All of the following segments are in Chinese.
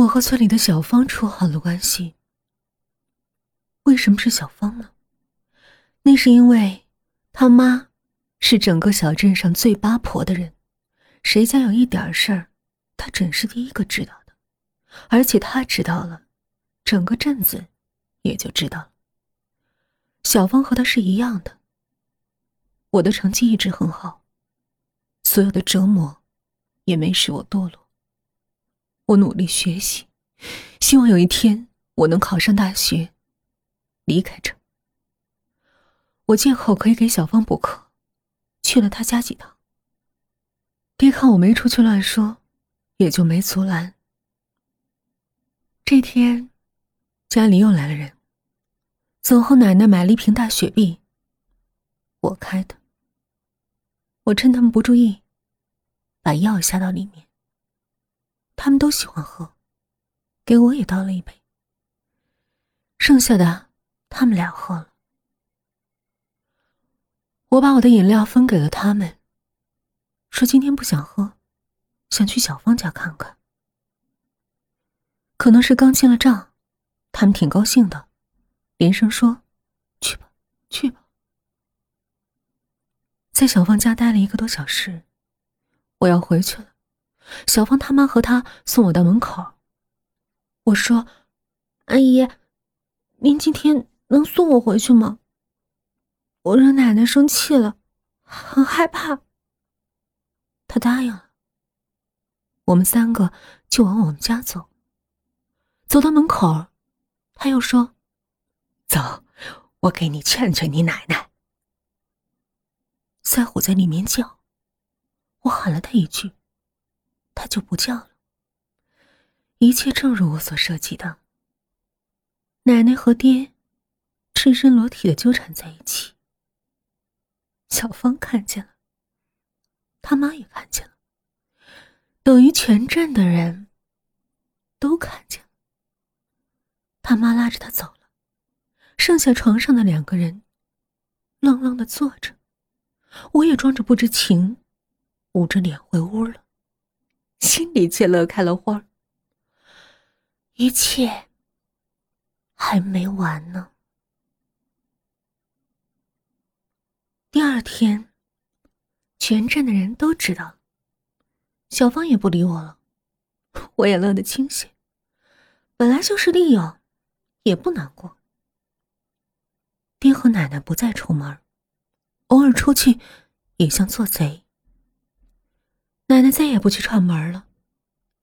我和村里的小芳处好了关系。为什么是小芳呢？那是因为他妈是整个小镇上最八婆的人，谁家有一点事儿，她准是第一个知道的。而且她知道了，整个镇子也就知道了。小芳和她是一样的。我的成绩一直很好，所有的折磨也没使我堕落。我努力学习，希望有一天我能考上大学，离开这。我借口可以给小芳补课，去了他家几趟。爹看我没出去乱说，也就没阻拦。这天，家里又来了人。走后，奶奶买了一瓶大雪碧，我开的。我趁他们不注意，把药下到里面。他们都喜欢喝，给我也倒了一杯。剩下的，他们俩喝了。我把我的饮料分给了他们，说今天不想喝，想去小芳家看看。可能是刚进了账，他们挺高兴的，连声说：“去吧，去吧。”在小芳家待了一个多小时，我要回去了。小芳他妈和他送我到门口。我说：“阿姨，您今天能送我回去吗？”我惹奶奶生气了，很害怕。她答应了。我们三个就往我们家走。走到门口，他又说：“走，我给你劝劝你奶奶。”赛虎在里面叫，我喊了他一句，他就不叫了。一切正如我所设计的。奶奶和爹赤身裸体的纠缠在一起。小芳看见了，他妈也看见了，等于全镇的人都看见了。他妈拉着他走了，剩下床上的两个人愣愣的坐着，我也装着不知情，捂着脸回屋了，心里却乐开了花。一切还没完呢。第二天，全镇的人都知道。小芳也不理我了，我也乐得清闲。本来就是利用，也不难过。爹和奶奶不再出门，偶尔出去也像做贼。奶奶再也不去串门了，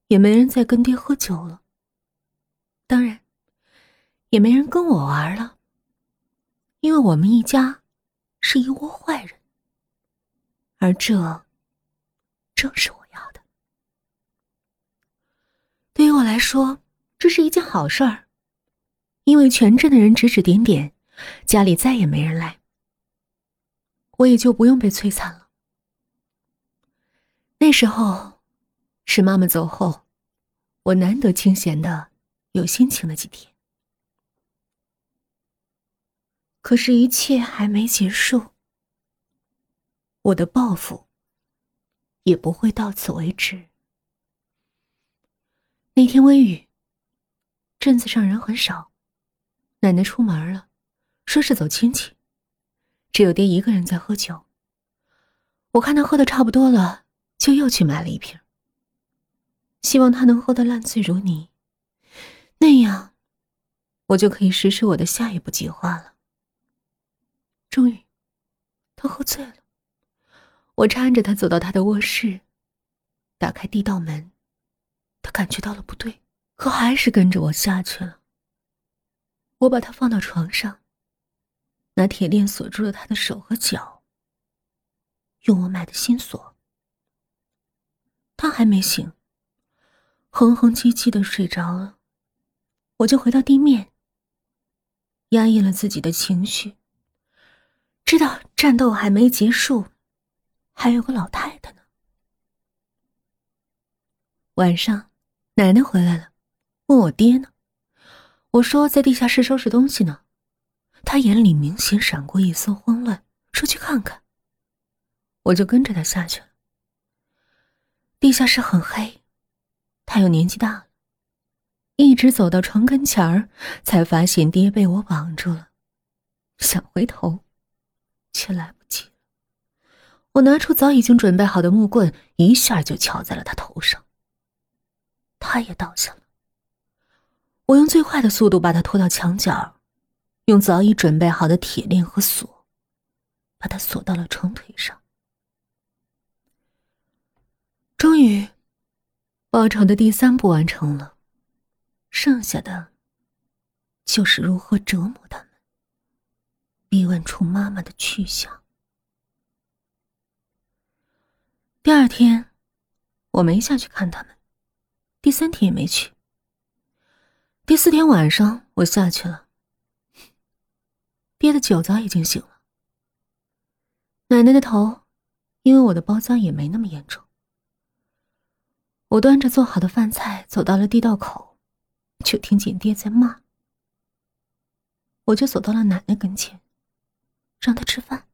也没人再跟爹喝酒了。当然，也没人跟我玩了，因为我们一家。是一窝坏人，而这正是我要的。对于我来说，这是一件好事儿，因为全镇的人指指点点，家里再也没人来，我也就不用被摧残了。那时候是妈妈走后，我难得清闲的、有心情的几天。可是，一切还没结束。我的报复也不会到此为止。那天微雨，镇子上人很少，奶奶出门了，说是走亲戚，只有爹一个人在喝酒。我看他喝的差不多了，就又去买了一瓶，希望他能喝得烂醉如泥，那样我就可以实施我的下一步计划了。终于，他喝醉了。我搀着他走到他的卧室，打开地道门。他感觉到了不对，可还是跟着我下去了。我把他放到床上，拿铁链锁住了他的手和脚，用我买的新锁。他还没醒，哼哼唧唧的睡着了。我就回到地面，压抑了自己的情绪。知道战斗还没结束，还有个老太太呢。晚上，奶奶回来了，问我爹呢。我说在地下室收拾东西呢。他眼里明显闪过一丝慌乱，说去看看。我就跟着他下去了。地下室很黑，他又年纪大了，一直走到床跟前儿，才发现爹被我绑住了。想回头，却来不及了。我拿出早已经准备好的木棍，一下就敲在了他头上。他也倒下了。我用最快的速度把他拖到墙角，用早已准备好的铁链和锁，把他锁到了床腿上。终于，报仇的第三步完成了，剩下的，就是如何折磨他们，逼问出妈妈的去向。第二天，我没下去看他们，第三天也没去。第四天晚上，我下去了。爹的酒早已经醒了，奶奶的头，因为我的包扎也没那么严重。我端着做好的饭菜走到了地道口，就听见爹在骂。我就走到了奶奶跟前，让她吃饭。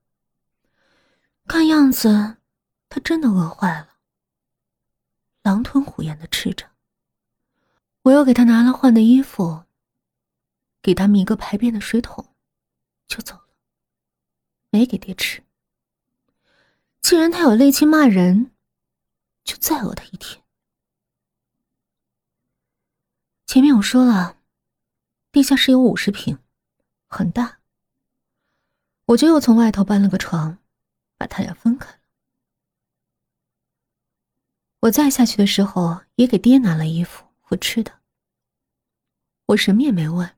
看样子，她真的饿坏了，狼吞虎咽的吃着。我又给她拿了换的衣服，给他们一个排便的水桶，就走了，没给爹吃。既然他有力气骂人，就再饿他一天。前面我说了，地下室有五十平，很大。我就又从外头搬了个床，把他俩分开了。我再下去的时候，也给爹拿了衣服。和吃的，我什么也没问，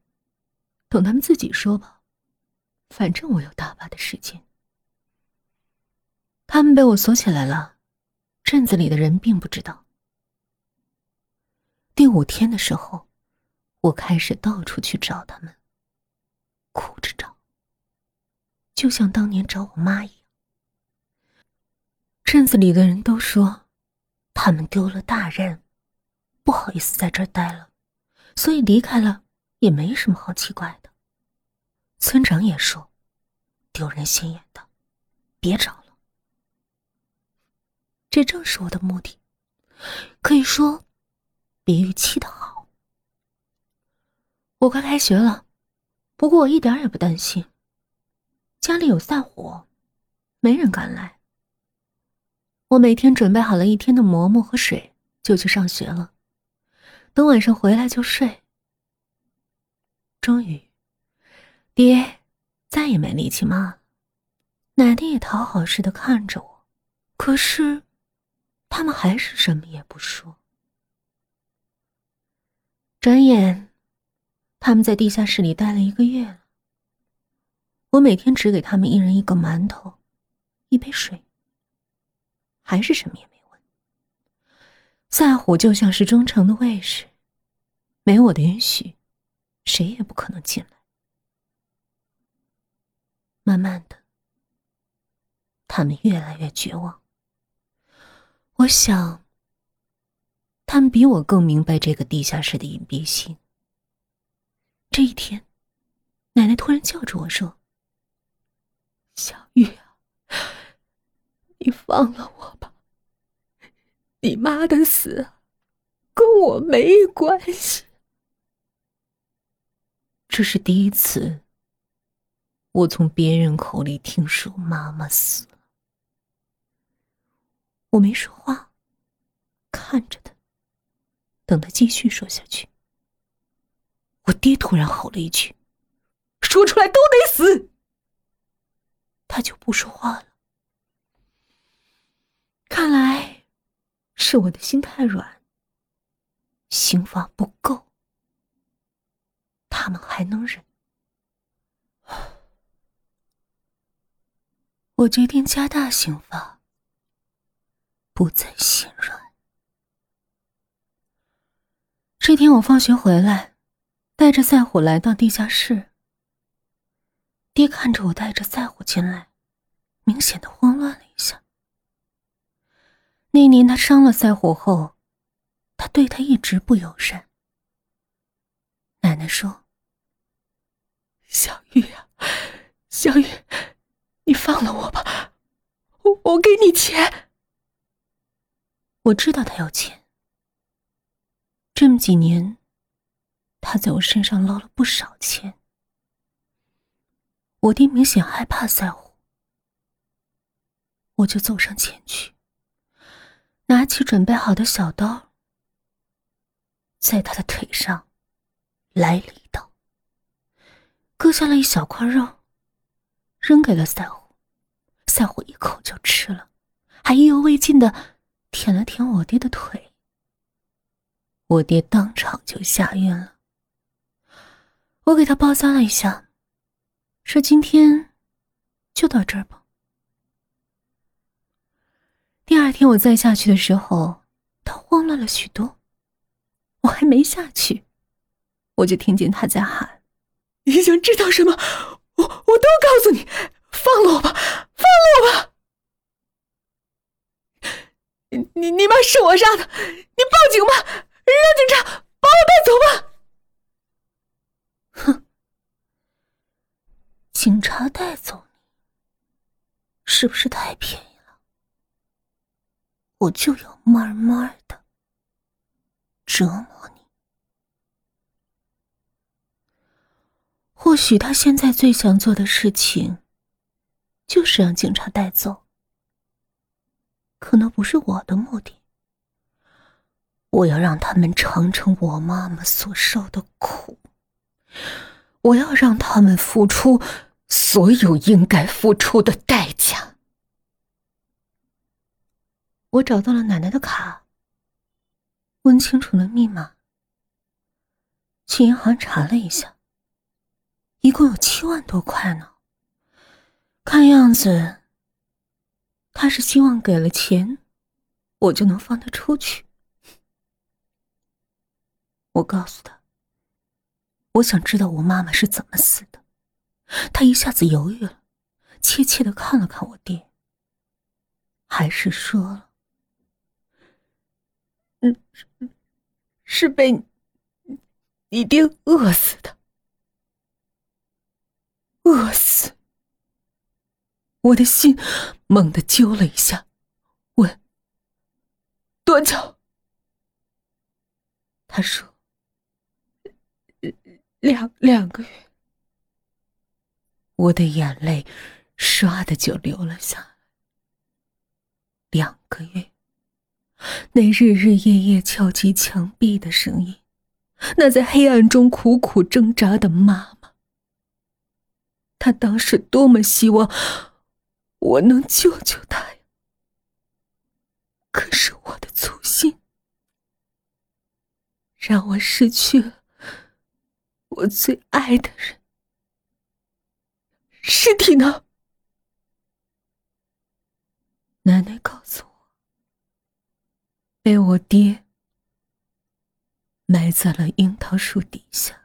等他们自己说吧，反正我有大把的时间。他们被我锁起来了，镇子里的人并不知道。第五天的时候，我开始到处去找他们，哭着找，就像当年找我妈一样。镇子里的人都说，他们丢了大人。不好意思在这儿待了，所以离开了也没什么好奇怪的。村长也说，丢人现眼的，别找了。这正是我的目的，可以说，比预期的好。我快开学了，不过我一点也不担心，家里有散伙，没人敢来。我每天准备好了一天的馍馍和水，就去上学了。等晚上回来就睡。终于，爹再也没力气骂了，奶奶也讨好似的看着我，可是他们还是什么也不说。转眼，他们在地下室里待了一个月了。我每天只给他们一人一个馒头，一杯水，还是什么也没问。赛虎就像是忠诚的卫士，没我的允许，谁也不可能进来。慢慢的，他们越来越绝望。我想，他们比我更明白这个地下室的隐蔽性。这一天，奶奶突然叫住我说：“小玉啊，你放了我吧。”你妈的死，跟我没关系。这是第一次，我从别人口里听说妈妈死了。我没说话，看着他，等他继续说下去。我爹突然吼了一句：“说出来都得死！”他就不说话了。看来。是我的心太软，刑罚不够，他们还能忍。我决定加大刑罚，不再心软。这天我放学回来，带着赛虎来到地下室。爹看着我带着赛虎进来，明显的慌乱了一下。那年他伤了赛虎后，他对他一直不友善。奶奶说：“小玉啊，小玉，你放了我吧，我我给你钱。”我知道他要钱。这么几年，他在我身上捞了不少钱。我爹明显害怕赛虎，我就走上前去，拿起准备好的小刀，在他的腿上来了一刀，割下了一小块肉，扔给了赛虎。赛虎一口就吃了，还意犹未尽的舔了舔我爹的腿。我爹当场就吓晕了。我给他包扎了一下，说：“今天就到这儿吧。”第二天我再下去的时候，他慌乱了许多。我还没下去，我就听见他在喊：“你想知道什么？我我都告诉你！放了我吧，放了我吧！你你你妈是我杀的，你报警吧！”让警察把我带走吧！哼，警察带走你，是不是太便宜了？我就要慢慢的折磨你。或许他现在最想做的事情，就是让警察带走，可那不是我的目的。我要让他们尝尝我妈妈所受的苦，我要让他们付出所有应该付出的代价。我找到了奶奶的卡，问清楚了密码，去银行查了一下，一共有七万多块呢。看样子，他是希望给了钱，我就能放他出去。我告诉他：“我想知道我妈妈是怎么死的。”他一下子犹豫了，怯怯的看了看我爹，还是说了：“嗯，是被你爹饿死的。”饿死！我的心猛地揪了一下，问：“多久？”他说。两两个月，我的眼泪唰的就流了下来。两个月，那日日夜夜敲击墙壁的声音，那在黑暗中苦苦挣扎的妈妈，她当时多么希望我能救救她呀！可是我的粗心，让我失去了。我最爱的人，尸体呢？奶奶告诉我，被我爹埋在了樱桃树底下。